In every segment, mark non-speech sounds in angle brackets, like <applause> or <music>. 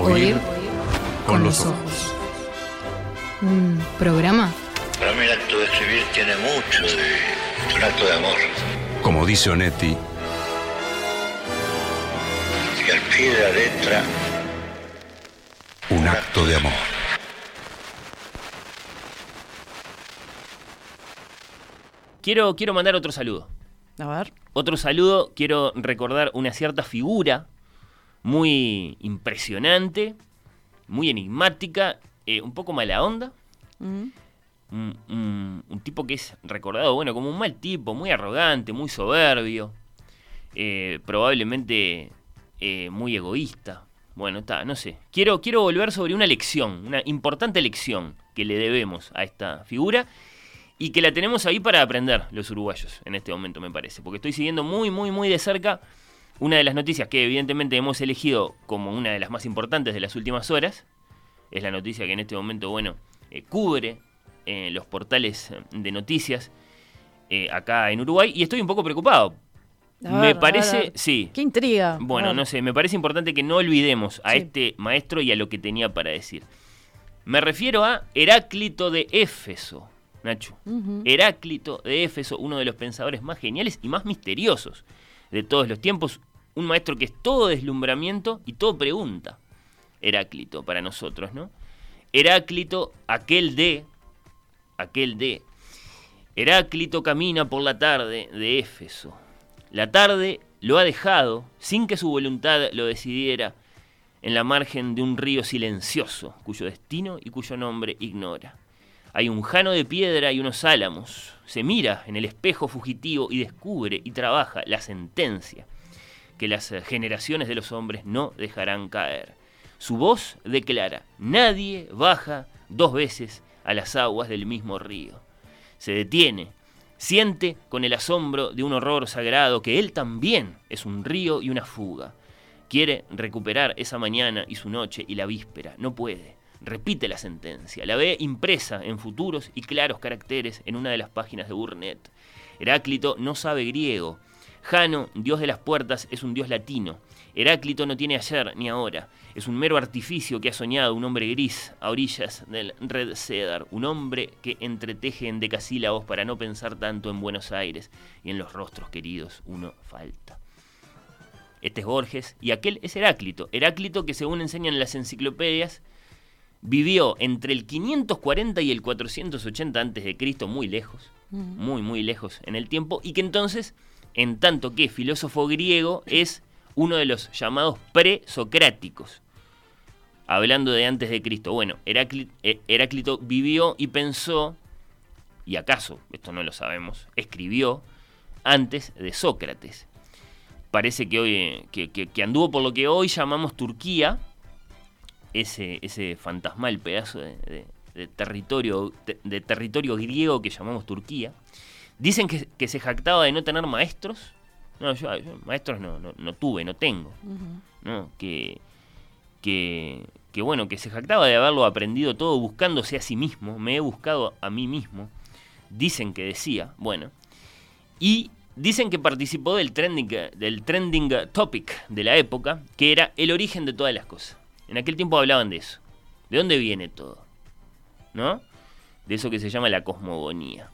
Oír con los ojos. Un programa Para mí el acto de escribir tiene mucho de un acto de amor. Como dice Onetti, Y al pie de la letra, un acto de amor. Quiero, quiero mandar otro saludo. A ver. Otro saludo, quiero recordar una cierta figura muy impresionante, muy enigmática, eh, un poco mala onda. Un, un- un tipo que es recordado, bueno, como un mal tipo, muy arrogante, muy soberbio, eh, probablemente eh, muy egoísta. Bueno, está, no sé. Quiero, quiero volver sobre una lección, una importante lección que le debemos a esta figura y que la tenemos ahí para aprender los uruguayos en este momento, me parece. Porque estoy siguiendo muy, muy, muy de cerca una de las noticias que evidentemente hemos elegido como una de las más importantes de las últimas horas. Es la noticia que en este momento, bueno, eh, cubre eh, los portales eh, de noticias eh, acá en Uruguay. Y estoy un poco preocupado. Me parece, sí. Qué intriga. Bueno, no sé, me parece importante que no olvidemos a Sí. este maestro y a lo que tenía para decir. Me refiero a Heráclito de Éfeso, Nacho. Heráclito de Éfeso, uno de los pensadores más geniales y más misteriosos de todos los tiempos. Un maestro que es todo deslumbramiento y todo pregunta. Heráclito para nosotros, ¿no? Heráclito, aquel de, aquel de. Heráclito camina por la tarde de Éfeso. La tarde lo ha dejado, sin que su voluntad lo decidiera, en la margen de un río silencioso, cuyo destino y cuyo nombre ignora. Hay un jano de piedra y unos álamos. Se mira en el espejo fugitivo y descubre y trabaja la sentencia que las generaciones de los hombres no dejarán caer. Su voz declara, nadie baja dos veces a las aguas del mismo río. Se detiene, siente con el asombro de un horror sagrado que él también es un río y una fuga. Quiere recuperar esa mañana y su noche y la víspera. No puede. Repite la sentencia. La ve impresa en futuros y claros caracteres en una de las páginas de Burnett. Heráclito no sabe griego. Jano, dios de las puertas, es un dios latino. Heráclito no tiene ayer ni ahora. Es un mero artificio que ha soñado un hombre gris a orillas del Red Cedar. Un hombre que entreteje en decasílabos para no pensar tanto en Buenos Aires y en los rostros queridos uno falta. Este es Borges y aquel es Heráclito. Heráclito que según enseñan las enciclopedias vivió entre el 540 y el 480 antes de Cristo, muy lejos, muy muy lejos en el tiempo y que entonces, en tanto que filósofo griego, es uno de los llamados presocráticos. Hablando de antes de Cristo. Bueno, eh, Heráclito vivió y pensó, y acaso, esto no lo sabemos, escribió antes de Sócrates parece que hoy que, que- que anduvo por lo que hoy llamamos Turquía, ese, ese fantasmal pedazo de, de- de territorio, de, de territorio griego que llamamos Turquía. Dicen que, que se jactaba de no tener maestros. No, yo, yo maestros no, no, no tuve, no tengo. ¿no? Que, que, que bueno, que se jactaba de haberlo aprendido todo buscándose a sí mismo. Me he buscado a mí mismo. Dicen que decía, bueno. Y dicen que participó del trending, del trending topic de la época, que era el origen de todas las cosas. En aquel tiempo hablaban de eso. ¿De dónde viene todo? ¿No? De eso que se llama la cosmogonía.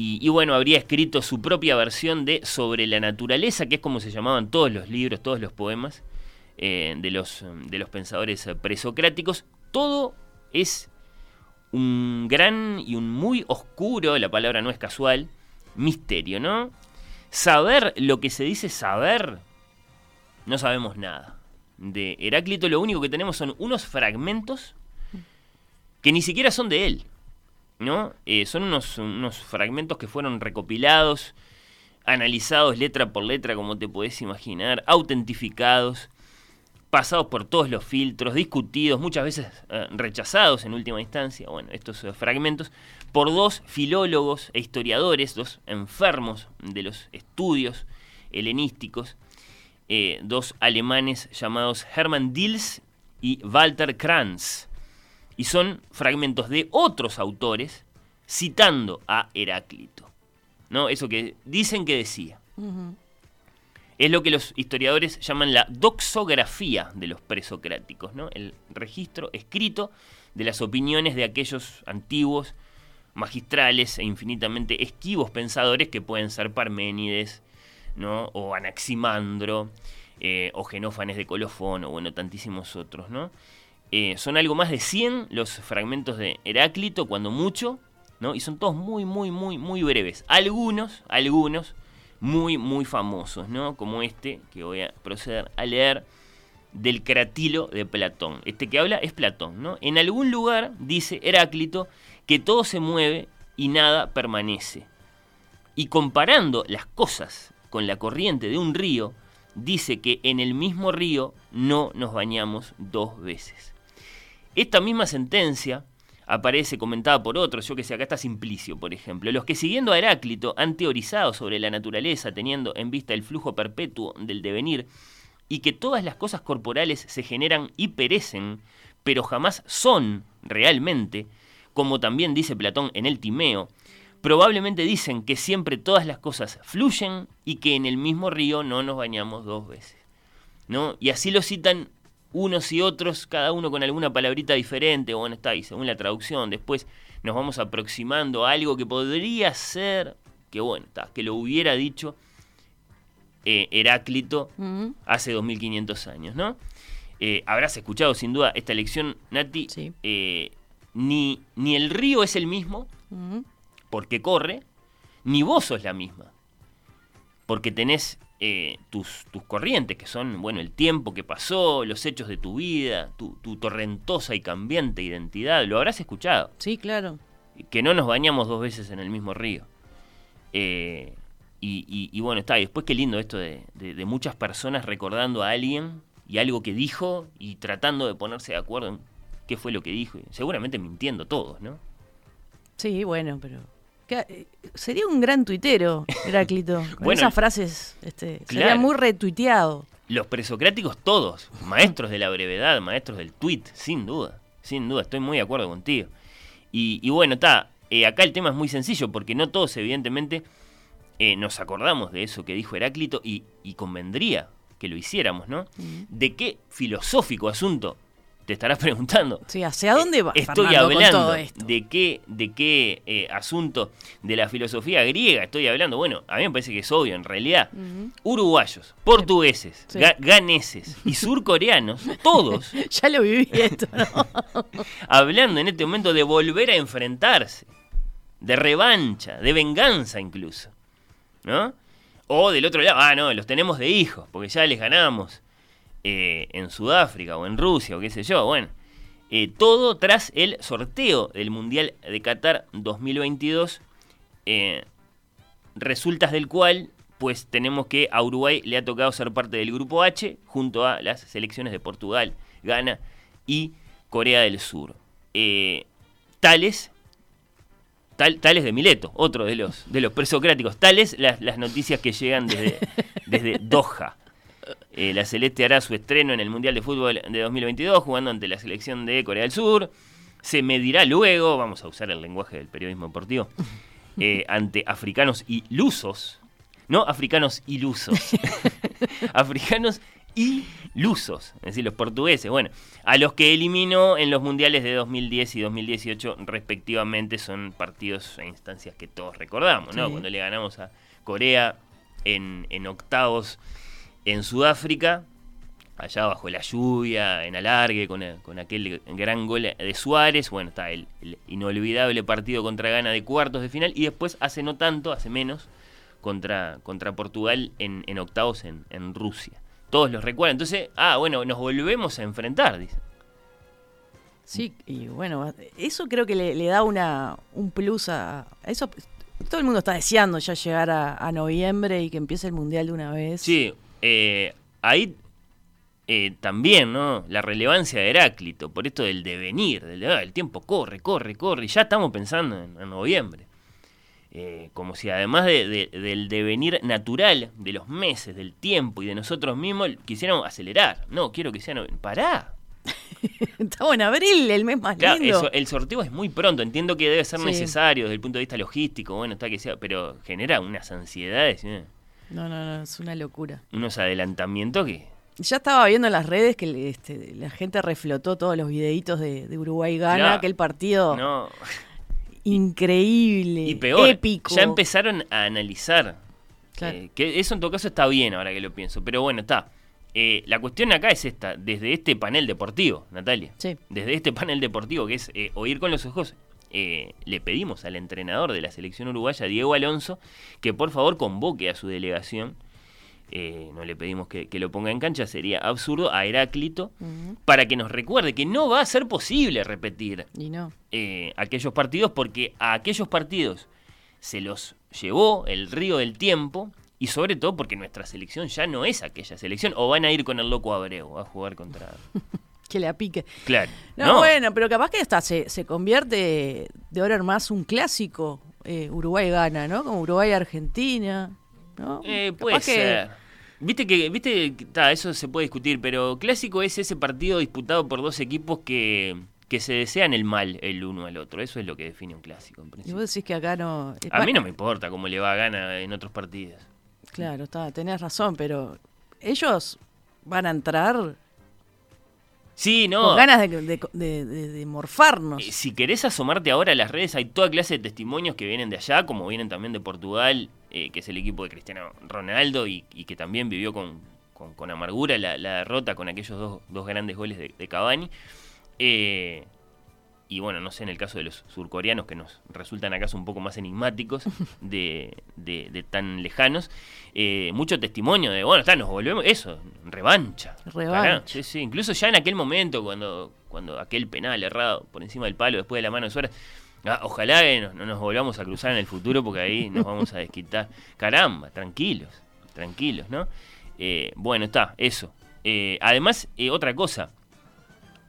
Y, y bueno, habría escrito su propia versión de Sobre la naturaleza, que es como se llamaban todos los libros, todos los poemas eh, de, los, de los pensadores presocráticos. Todo es un gran y un muy oscuro, la palabra no es casual, misterio, ¿no? Saber lo que se dice saber, no sabemos nada. De Heráclito lo único que tenemos son unos fragmentos que ni siquiera son de él, ¿no? Eh, son unos, unos fragmentos que fueron recopilados, analizados letra por letra, como te podés imaginar, autentificados, pasados por todos los filtros, discutidos, muchas veces eh, rechazados en última instancia, bueno, estos eh, fragmentos, por dos filólogos e historiadores, dos enfermos de los estudios helenísticos, dos alemanes llamados Hermann Diels y Walter Kranz. Y son fragmentos de otros autores citando a Heráclito. ¿No? Eso que dicen que decía. es lo que los historiadores llaman la doxografía de los presocráticos, ¿no? el registro escrito de las opiniones de aquellos antiguos, magistrales e infinitamente esquivos pensadores que pueden ser Parménides, ¿no? o Anaximandro, eh, o Genófanes de Colofón, o bueno, tantísimos otros. ¿no? Eh, son algo más de 100 los fragmentos de Heráclito, cuando mucho, ¿no? y son todos muy, muy, muy, muy breves. Algunos, algunos, muy, muy famosos, ¿no? Como este, que voy a proceder a leer, del cratilo de Platón. Este que habla es Platón, ¿no? En algún lugar, dice Heráclito, que todo se mueve y nada permanece. Y comparando las cosas con la corriente de un río, dice que en el mismo río no nos bañamos dos veces. Esta misma sentencia aparece comentada por otros, yo que sé, acá está Simplicio, por ejemplo. Los que siguiendo a Heráclito han teorizado sobre la naturaleza, teniendo en vista el flujo perpetuo del devenir, y que todas las cosas corporales se generan y perecen, pero jamás son realmente, como también dice Platón en el Timeo, probablemente dicen que siempre todas las cosas fluyen y que en el mismo río no nos bañamos dos veces. ¿no? Y así lo citan unos y otros, cada uno con alguna palabrita diferente, bueno, está ahí, según la traducción, después nos vamos aproximando a algo que podría ser, que bueno, está, que lo hubiera dicho eh, Heráclito Mm, hace 2500 años, ¿no? Eh, habrás escuchado sin duda esta lección, Nati, Sí. eh, ni, ni el río es el mismo, mm. porque corre, ni vos sos la misma. Porque tenés eh, tus, tus corrientes, que son, bueno, el tiempo que pasó, los hechos de tu vida, tu, tu torrentosa y cambiante identidad. Lo habrás escuchado. Sí, claro. Que no nos bañamos dos veces en el mismo río. Eh, y, y- y bueno, está. Y después qué lindo esto de, de- de muchas personas recordando a alguien y algo que dijo y tratando de ponerse de acuerdo en qué fue lo que dijo. seguramente mintiendo todos, ¿no? Sí, bueno, pero. Que- eh, Sería un gran tuitero, Heráclito. <laughs> Con Bueno, esas frases este, sería muy retuiteado. Los presocráticos todos, maestros de la brevedad, maestros del tweet, sin duda, sin duda, estoy muy de acuerdo contigo. Y, y bueno, está, eh, acá el tema es muy sencillo, porque no todos evidentemente eh, nos acordamos de eso que dijo Heráclito y, y convendría que lo hiciéramos, ¿no? ¿De qué filosófico asunto te estarás <laughs> preguntando? Sí, ¿hacia dónde va Eh, Estoy Fernando, con hablando todo esto? de qué, de qué eh, asunto de la filosofía griega estoy hablando. Bueno, a mí me parece que es obvio en realidad. Uruguayos, portugueses, Sí. ga- ganeses y surcoreanos, <laughs> todos <laughs> Ya lo viví esto, ¿no? hablando en este momento de volver a enfrentarse, de revancha, de venganza incluso. ¿No? O del otro lado, ah, no, los tenemos de hijos, porque ya les ganamos eh, en Sudáfrica o en Rusia o qué sé yo. Bueno, eh, todo tras el sorteo del Mundial de Qatar 2022, eh, resultas del cual, pues tenemos que a Uruguay le ha tocado ser parte del grupo H junto a las selecciones de Portugal, Ghana y Corea del Sur. Eh, tales, tal, tales de Mileto, otro de los, de los presocráticos, tales las, las noticias que llegan desde, desde <laughs> Doha. Eh, la Celeste hará su estreno en el Mundial de Fútbol de 2022 jugando ante la selección de Corea del Sur. Se medirá luego, vamos a usar el lenguaje del periodismo deportivo, <laughs> eh, ante africanos y lusos. No africanos ilusos. <laughs> africanos y lusos, es decir, los portugueses. Bueno, a los que eliminó en los mundiales de 2010 y 2018 respectivamente son partidos e instancias que todos recordamos, ¿no? Sí. Cuando le ganamos a Corea en, en octavos en Sudáfrica, allá bajo la lluvia, en alargue, con, con aquel gran gol de Suárez. Bueno, está el, el inolvidable partido contra Ghana de cuartos de final. Y después, hace no tanto, hace menos, contra, contra Portugal en, en octavos en, en Rusia. Todos los recuerdan. Entonces, ah, bueno, nos volvemos a enfrentar, dice. Sí, y bueno, eso creo que le, le da una, un plus a, a eso. Todo el mundo está deseando ya llegar a, a noviembre y que empiece el mundial de una vez. Sí, eh, ahí eh, también, ¿no? La relevancia de Heráclito, por esto del devenir, del, ah, el tiempo corre, corre, corre, y ya estamos pensando en, en noviembre. Eh, como si además de- de- del devenir natural de los meses, del tiempo y de nosotros mismos, quisiéramos acelerar. No, quiero que sea noviembre. Pará. <laughs> Estamos en abril, el mes más Claro, lindo. eso- el sorteo es muy pronto, entiendo que debe ser Sí. necesario desde el punto de vista logístico, bueno, está que sea, pero genera unas ansiedades. ¿eh? No, no, no, es una locura. Unos adelantamientos que... Ya estaba viendo en las redes que este, la gente reflotó todos los videitos de, de Uruguay gana, Claro. aquel partido No, increíble, y peor, épico. ya empezaron a analizar. Claro. eh, que eso en todo caso está bien ahora que lo pienso. Pero bueno, está. Eh, la cuestión acá es esta, desde este panel deportivo, Natalia. Sí. Desde este panel deportivo, que es eh, oír con los ojos, eh, le pedimos al entrenador de la selección uruguaya, Diego Alonso, que por favor convoque a su delegación. Eh, no le pedimos que, que lo ponga en cancha, sería absurdo, a Heráclito, para que nos recuerde que no va a ser posible repetir Y no. eh, aquellos partidos porque a aquellos partidos se los llevó el río del tiempo y sobre todo porque nuestra selección ya no es aquella selección o van a ir con el loco Abreu a jugar contra... <laughs> Que la pique. Claro. No, No, bueno, pero capaz que hasta se, se convierte de ahora en más un clásico. eh, Uruguay gana, ¿no? Como Uruguay-Argentina. ¿no? Eh, Capaz puede que- ser. Viste que, viste, ta, eso se puede discutir, pero clásico es ese partido disputado por dos equipos que, que se desean el mal el uno al otro. Eso es lo que define un clásico, en Y principio. vos decís que acá no. eh, A mí no me importa cómo le va a gana en otros partidos. Claro, está, tenés razón, pero ellos van a entrar Sí, no. con ganas de, de- de- morfarnos. Eh, Si querés asomarte ahora a las redes, hay toda clase de testimonios que vienen de allá, como vienen también de Portugal, eh, que es el equipo de Cristiano Ronaldo y, y que también vivió con, con- con amargura la, la derrota con aquellos dos, dos grandes goles de, de Cavani. Eh, y bueno, no sé, en el caso de los surcoreanos, que nos resultan acaso un poco más enigmáticos, <laughs> de, de- de tan lejanos, eh, mucho testimonio de, bueno, está, nos volvemos, eso, revancha. Revancha. Cará, Sí, sí, incluso ya en aquel momento, cuando, cuando aquel penal errado por encima del palo después de la mano de Suárez, ah, ojalá que no, no nos volvamos a cruzar en el futuro porque ahí nos vamos a desquitar. Caramba, tranquilos, tranquilos, ¿no? Eh, bueno, está, eso. Eh, además, eh, otra cosa,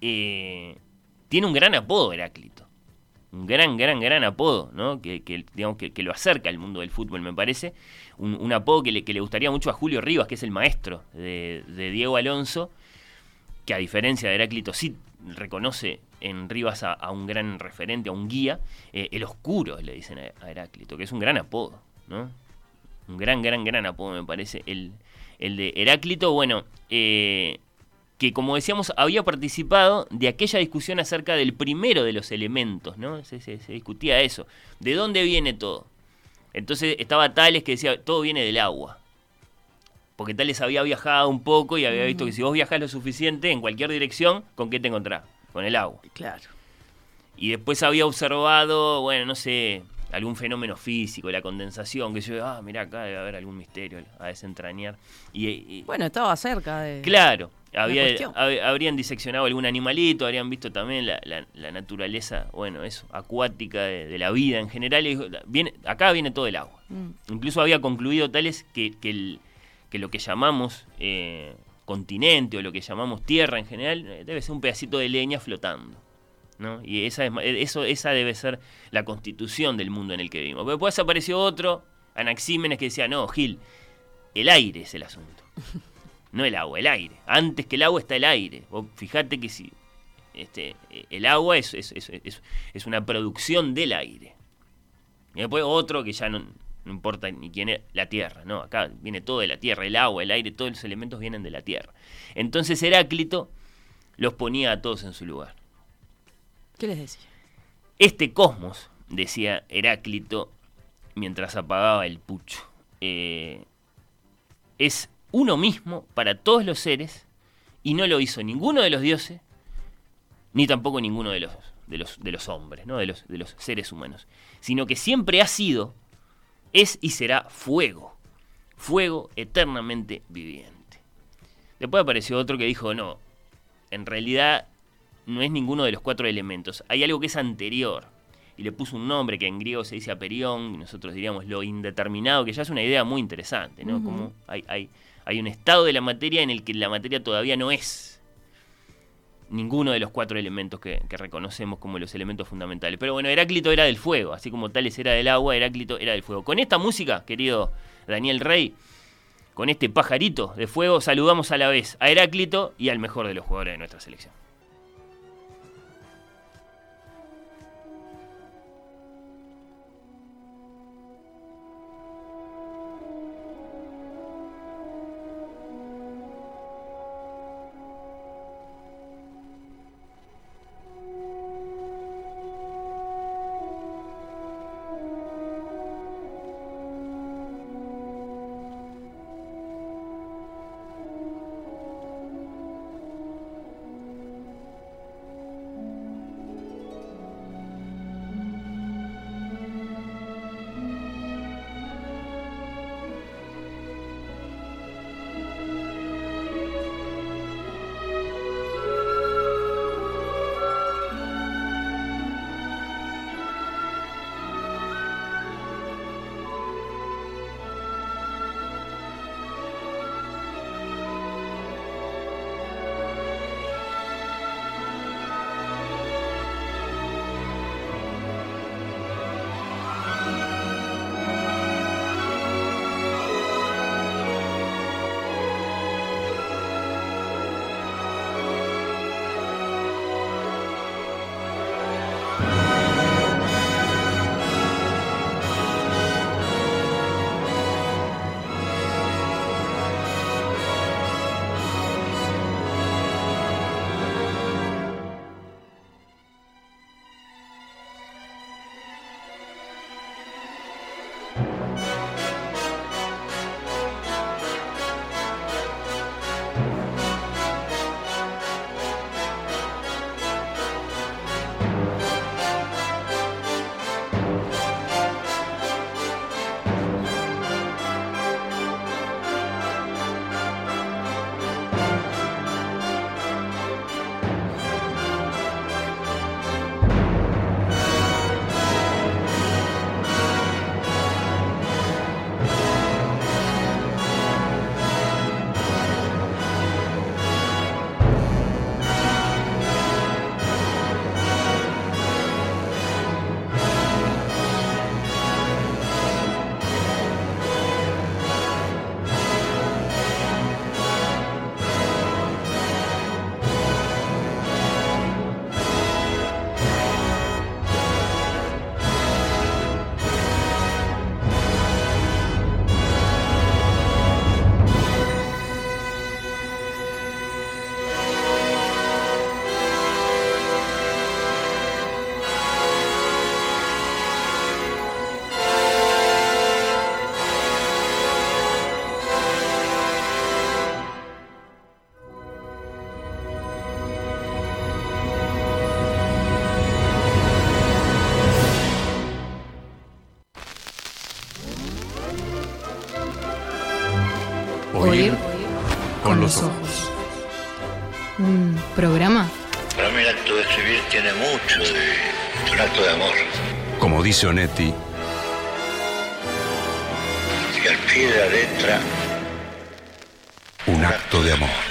eh, tiene un gran apodo Heráclito. Un gran, gran, gran apodo, ¿no? Que, que, digamos, que, que lo acerca al mundo del fútbol, me parece. Un, un apodo que le, que le gustaría mucho a Julio Rivas, que es el maestro de, de Diego Alonso, que a diferencia de Heráclito sí reconoce en Rivas a, un gran referente, a un guía. Eh, el oscuro, le dicen a, a Heráclito, que es un gran apodo, ¿no? Un gran, gran, gran apodo, me parece. El, el de Heráclito, bueno, eh, que como decíamos, había participado de aquella discusión acerca del primero de los elementos, ¿no? Se, se- se discutía eso. ¿De dónde viene todo? Entonces estaba Tales que decía, todo viene del agua. Porque Tales había viajado un poco y había visto que si vos viajás lo suficiente en cualquier dirección, ¿con qué te encontrás? Con el agua. Claro. Y después había observado, bueno, no sé, algún fenómeno físico, la condensación, que yo, ah, mirá, acá debe haber algún misterio a desentrañar. Y, y- Bueno, estaba cerca de. Claro, había, habrían diseccionado algún animalito, habrían visto también la, la- la naturaleza, bueno, eso, acuática de, de la vida en general. y viene, acá viene todo el agua. Mm. Incluso había concluido tales que, que, el- que lo que llamamos eh, continente o lo que llamamos tierra en general eh, debe ser un pedacito de leña flotando. ¿no? Y esa, es, eh, eso, esa debe ser la constitución del mundo en el que vivimos. Pero después apareció otro, Anaxímenes, que decía, no, Gil, el aire es el asunto. <laughs> No el agua, el aire. Antes que el agua está el aire. Vos fijate que si este, el agua es, es, es- es- es una producción del aire. Y después otro que ya no, no importa ni quién es, la tierra, ¿no? Acá viene todo de la tierra, el agua, el aire, todos los elementos vienen de la tierra. Entonces Heráclito los ponía a todos en su lugar. ¿Qué les decía? Este cosmos, decía Heráclito mientras apagaba el pucho, eh, es uno mismo para todos los seres y no lo hizo ninguno de los dioses ni tampoco ninguno de los, de los, de los hombres, ¿no? de, los, de los seres humanos, sino que siempre ha sido, es y será fuego, fuego eternamente viviente. Después apareció otro que dijo, no, en realidad no es ninguno de los cuatro elementos. Hay algo que es anterior. Y le puso un nombre que en griego se dice aperión, y nosotros diríamos lo indeterminado, que ya es una idea muy interesante, ¿no? Como hay, hay, hay un estado de la materia en el que la materia todavía no es ninguno de los cuatro elementos que, reconocemos como los elementos fundamentales. Pero bueno, Heráclito era del fuego, así como Tales era del agua, Heráclito era del fuego. Con esta música, querido Daniel Rey, con este pajarito de fuego, saludamos a la vez a Heráclito y al mejor de los jugadores de nuestra selección. Los ojos. Un programa Para mí el acto de escribir tiene mucho de un acto de amor. Como dice Onetti, Y al pie de la letra, un acto de amor.